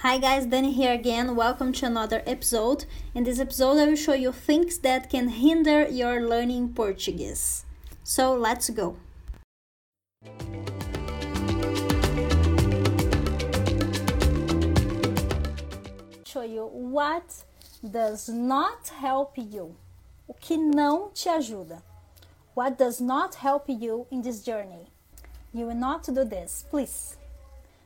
Hi guys, Dani here again. Welcome to another episode. In this episode, I will show you things that can hinder your learning Portuguese. So let's go. Show you what does not help you. O que não te ajuda. What does not help you in this journey. You will not do this, please.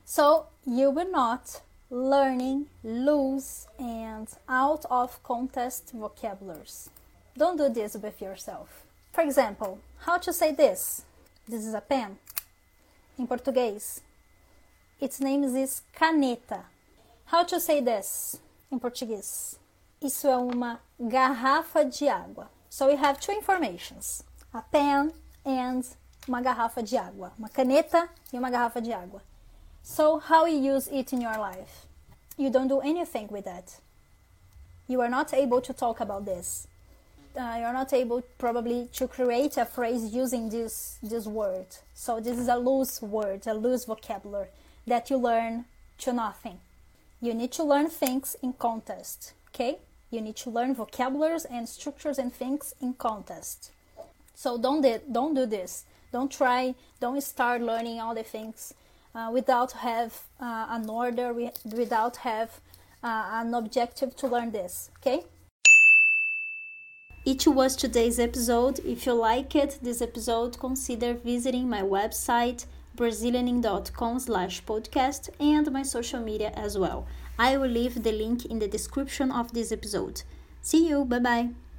So you will not learning loose and out of context vocabularies. Don't do this with yourself. For example, how to say this? This is a pen. In Português, its name is caneta. How to say this in Português? Isso é uma garrafa de água. So we have two informations: a pen and uma garrafa de água, uma caneta e uma garrafa de água. So, how you use it in your life? You don't do anything with that. You are not able to talk about this. Uh, you're not able probably to create a phrase using this this word. So this is a loose word, a loose vocabulary that you learn to nothing. You need to learn things in context, okay? You need to learn vocabularies and structures and things in context. So don't do, don't do this. Don't try. Don't start learning all the things without have uh, an order, without have uh, an objective to learn this. Okay. It was today's episode. If you like it, this episode, consider visiting my website brazilianing.com slash podcast and my social media as well. I will leave the link in the description of this episode. See you. Bye bye.